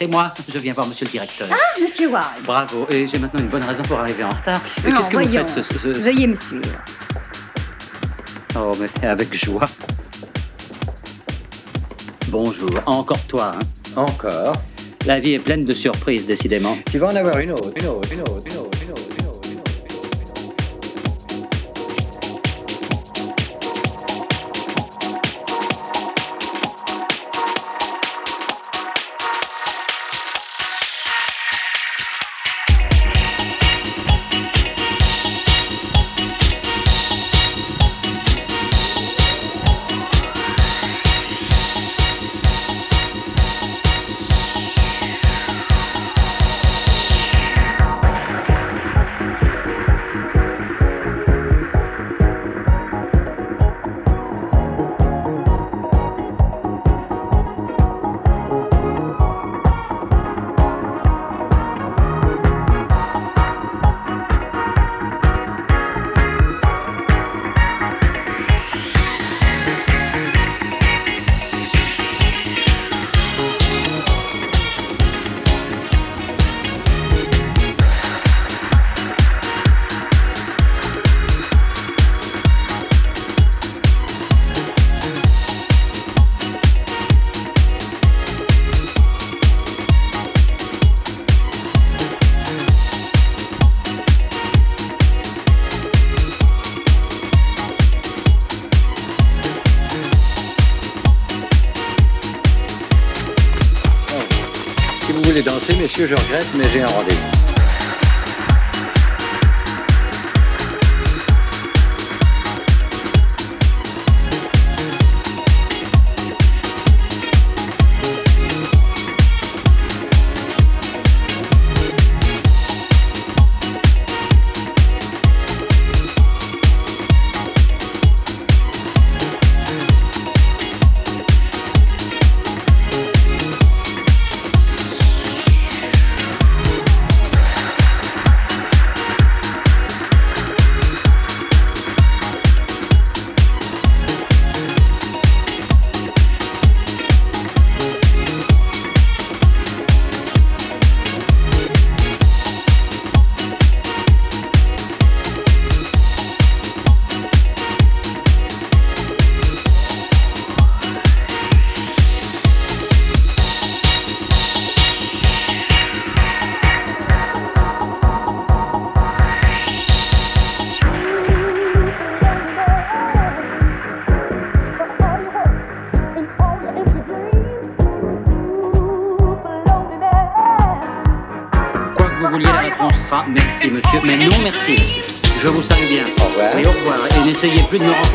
c'est moi. Je viens voir monsieur le directeur. Ah, monsieur Ward. Bravo. Et j'ai maintenant une bonne raison pour arriver en retard. Non, Qu'est-ce que vous faites ce, ce- ce- Veuillez me suivre. Oh, mais avec joie. Bonjour. Encore toi, hein Encore. La vie est pleine de surprises, décidément. Tu vas en avoir une autre, une autre, une autre, une autre, je regrette, mais j'ai un rendez-vous.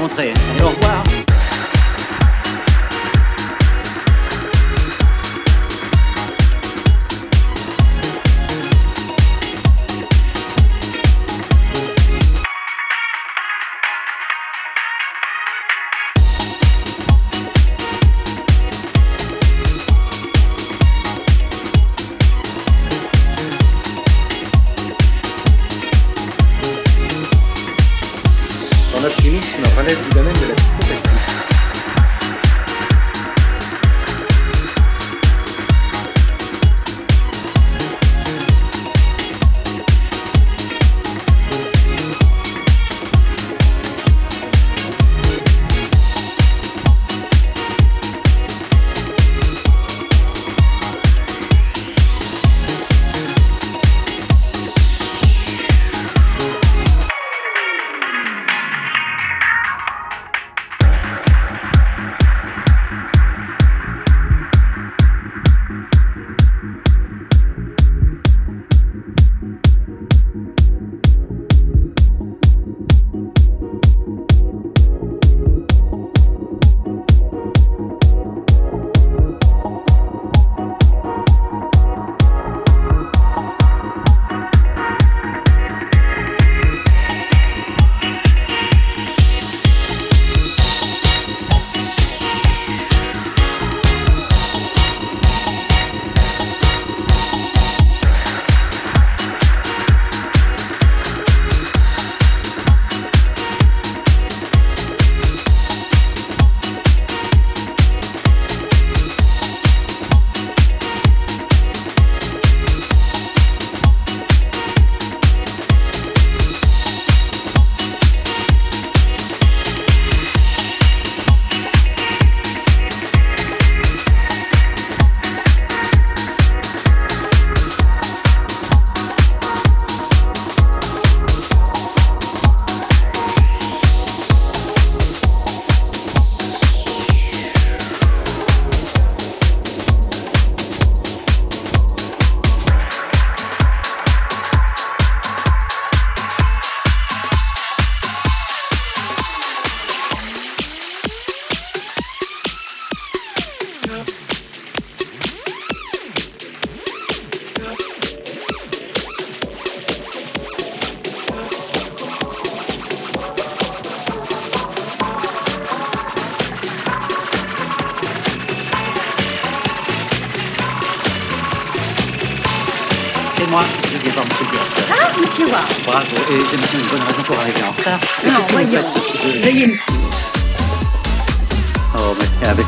Rencontrer.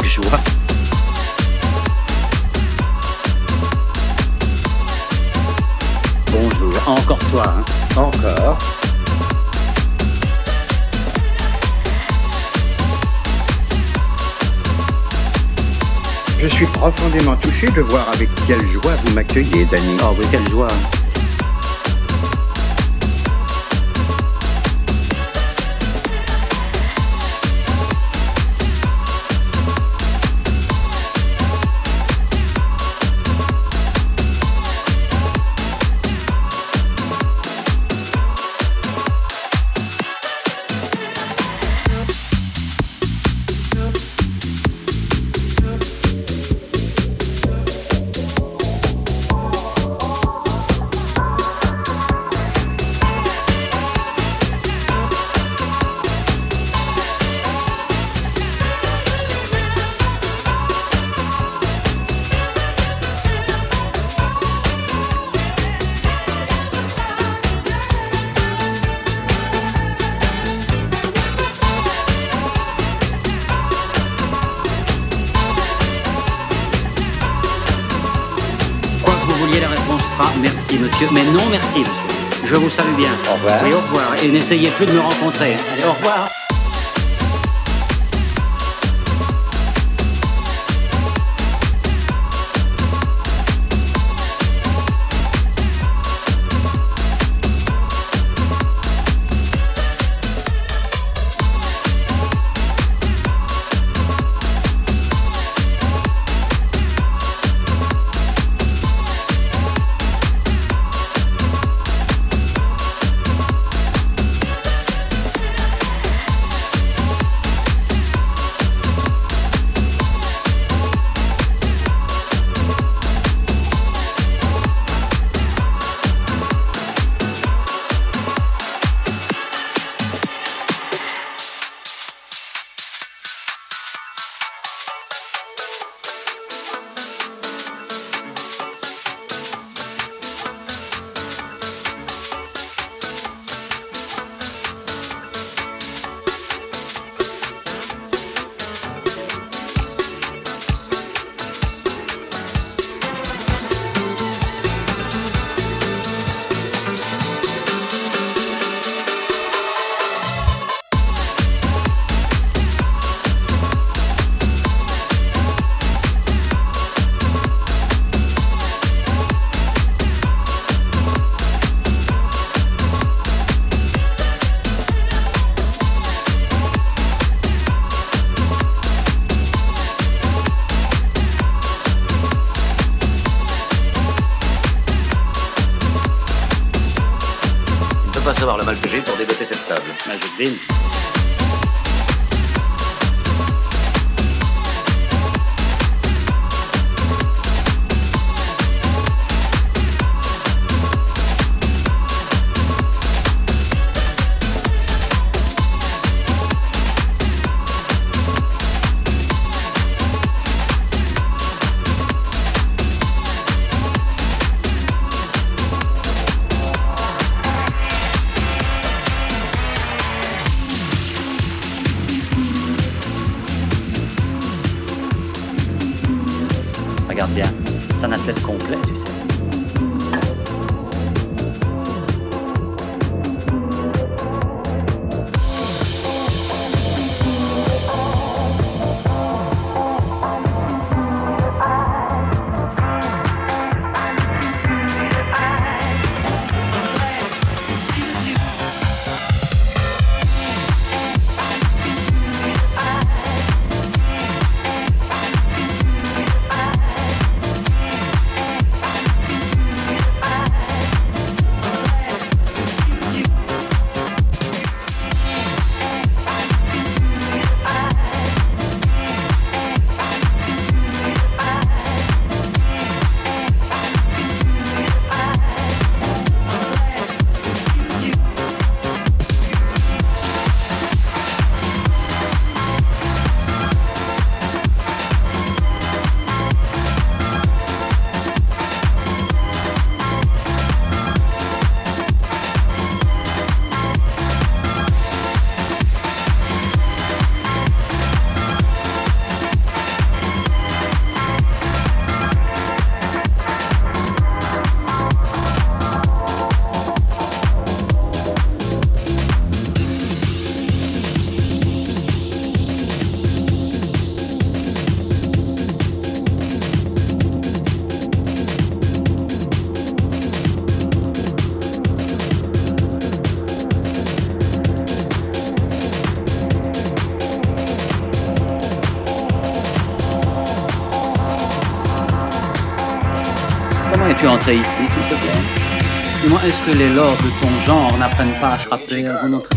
Avec joie. Bonjour. Encore toi, hein. Encore. Je suis profondément touché de voir avec quelle joie vous m'accueillez, Danny. Oh oui, quelle joie. Monsieur. Mais non, merci. Je vous salue bien. Au revoir. Oui, au revoir. Et n'essayez plus de me rencontrer. Allez, au revoir. measured then. c'est un athlète complet, tu sais. ici, s'il te plaît. Comment est-ce que les lords de ton genre n'apprennent pas à frapper à autre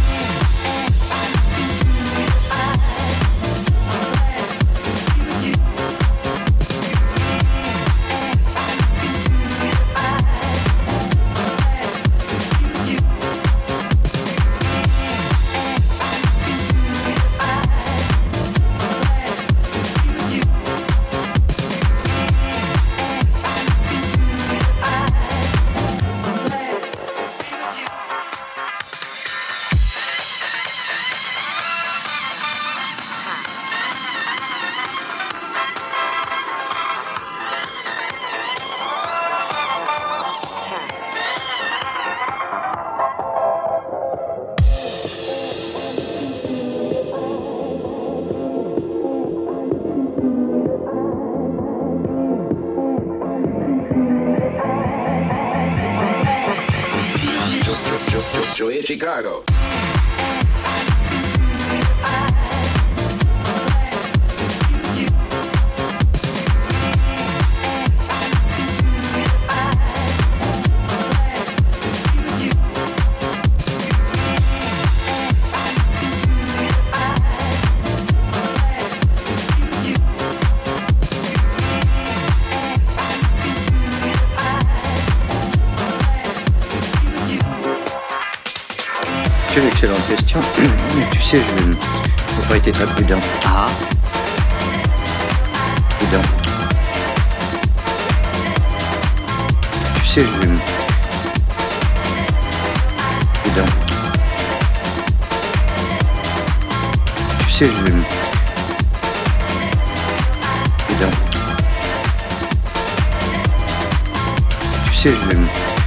Julia Chicago. excellente question. mais tu sais, je n'ai pas été très prudent. Ah Prudent. Tu sais, je Prudent. Tu sais, je Prudent. Tu sais, je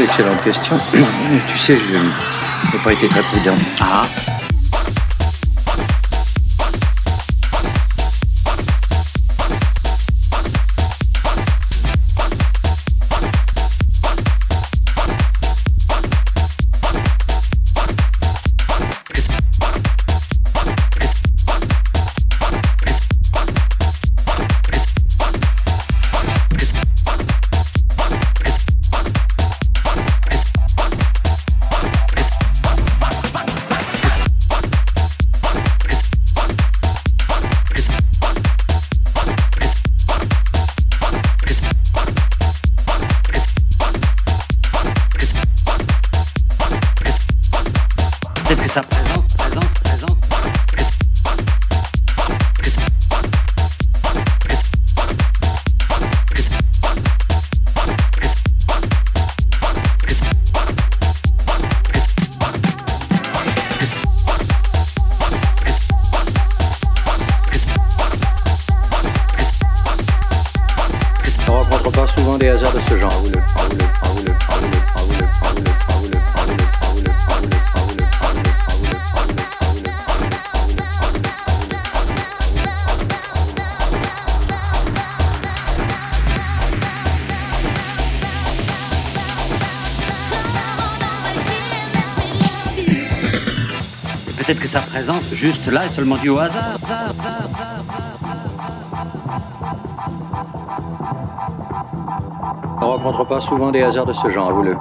excellente question. tu sais, je n'ai pas été très prudent. Ah. Juste là est seulement due au hasard. On ne rencontre pas souvent des hasards de ce genre, vous le.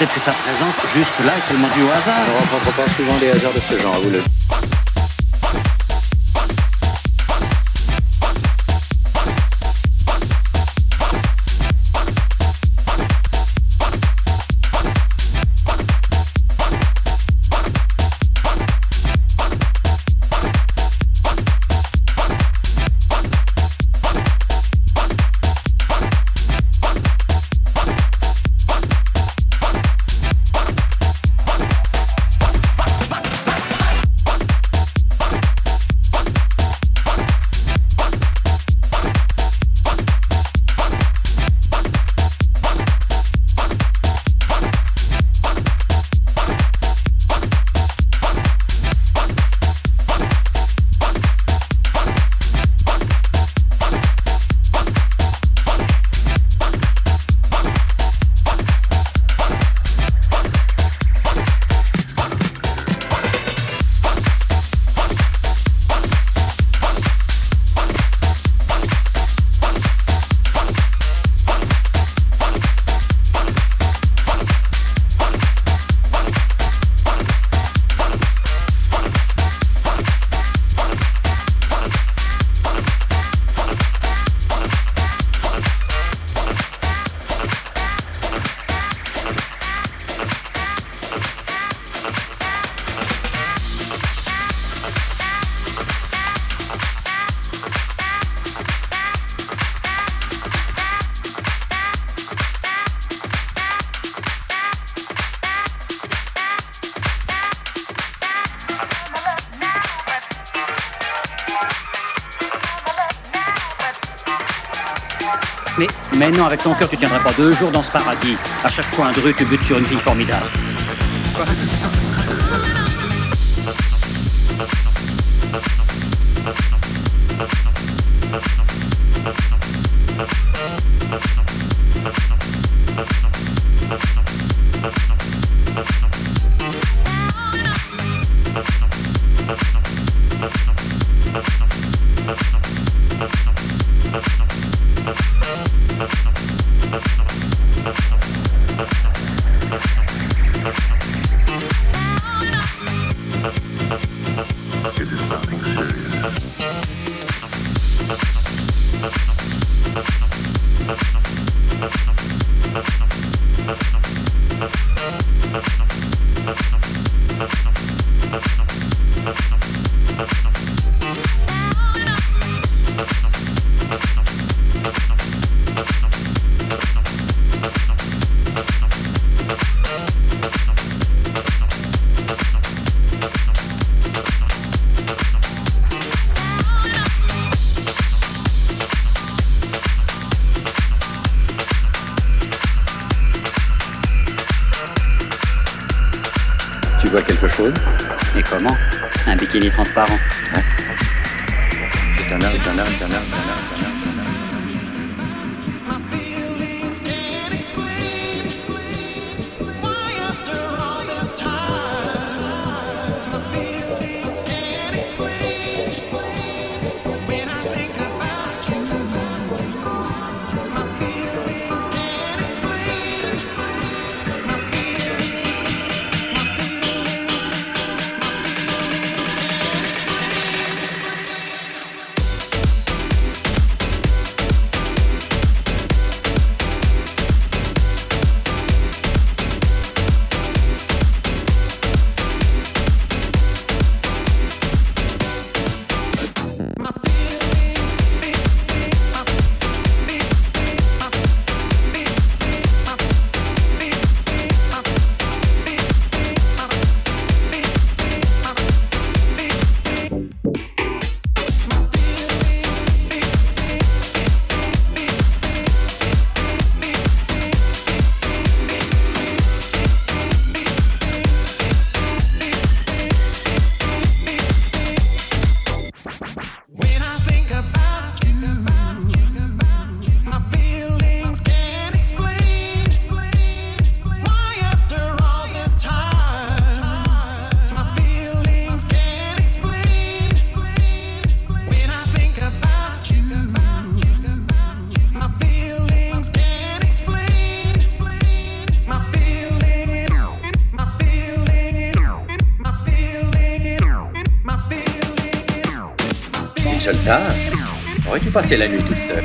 Peut-être que sa présence juste là est seulement due au hasard. On ne rencontre pas souvent des hasards de ce genre, vous le Mais, mais non, avec ton cœur, tu tiendrais pas deux jours dans ce paradis. À chaque fois, un dru, tu butes sur une fille formidable. passer la nuit toute seule.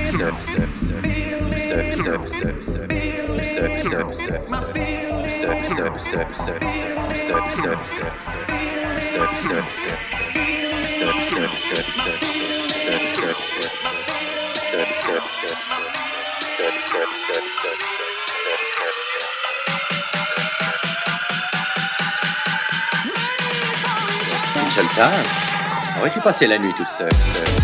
Tard, aurais-tu passé la nuit toute seule?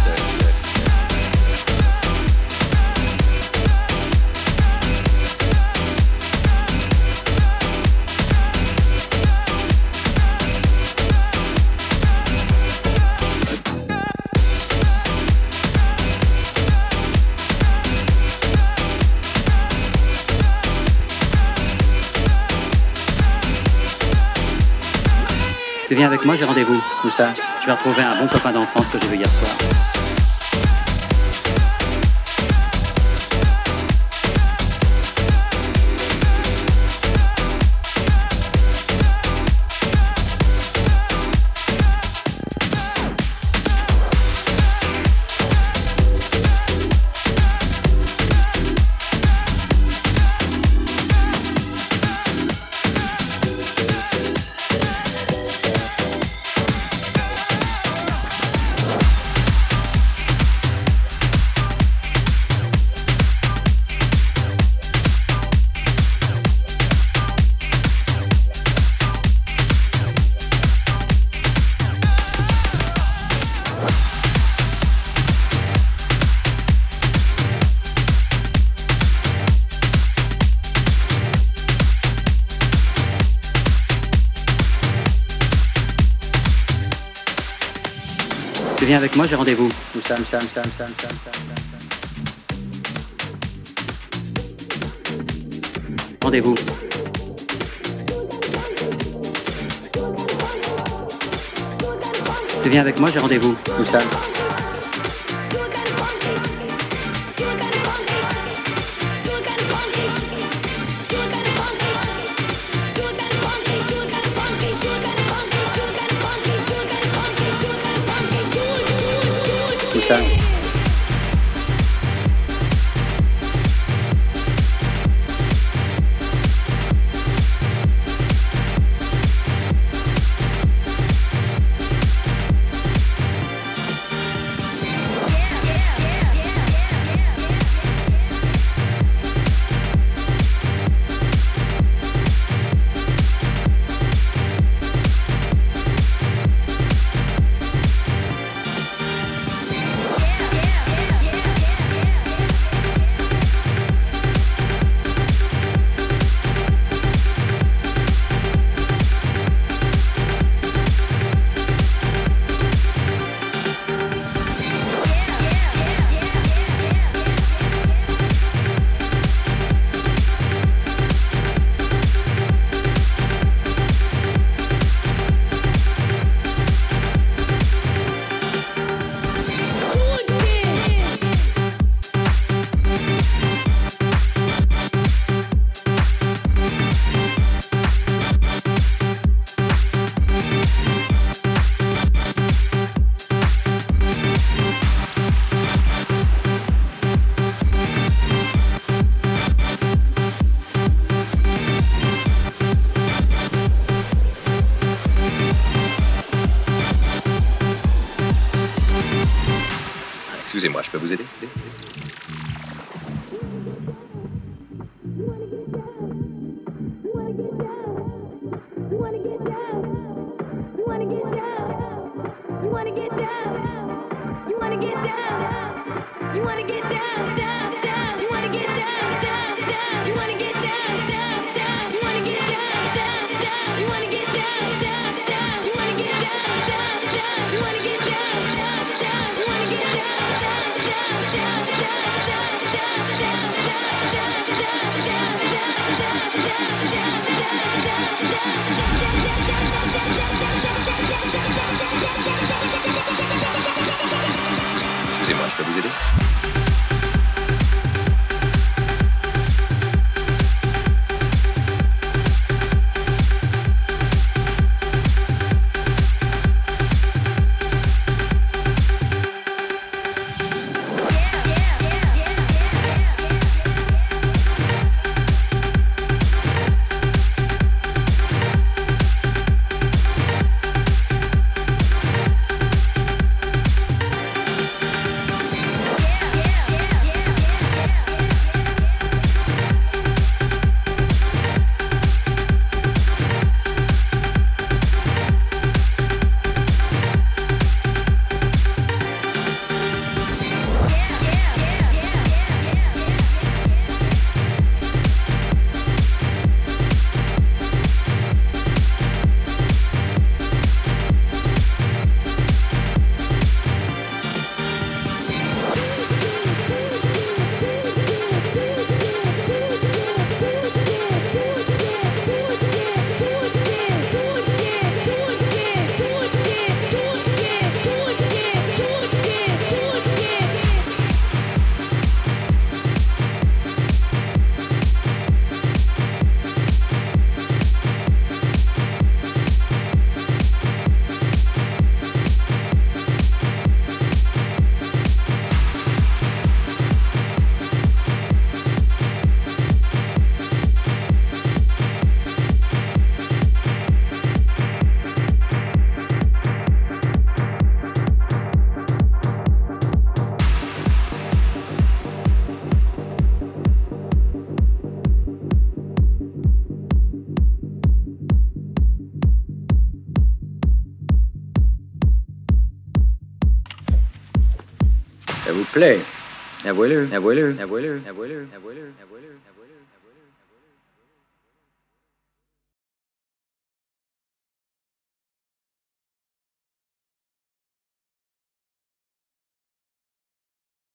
Viens avec moi, j'ai rendez-vous. Où ça Je vais retrouver un bon copain d'enfance que j'ai vu hier soir. avec moi, j'ai rendez-vous. Sam, Sam, Sam, Sam, Sam, Sam. Rendez-vous. Tu viens avec moi, j'ai rendez-vous. Sam. You wanna get down, down, down. You wanna get down, down, down. You wanna get down? play. Abuelo, abuelo, abuelo, abuelo, abuelo, abuelo.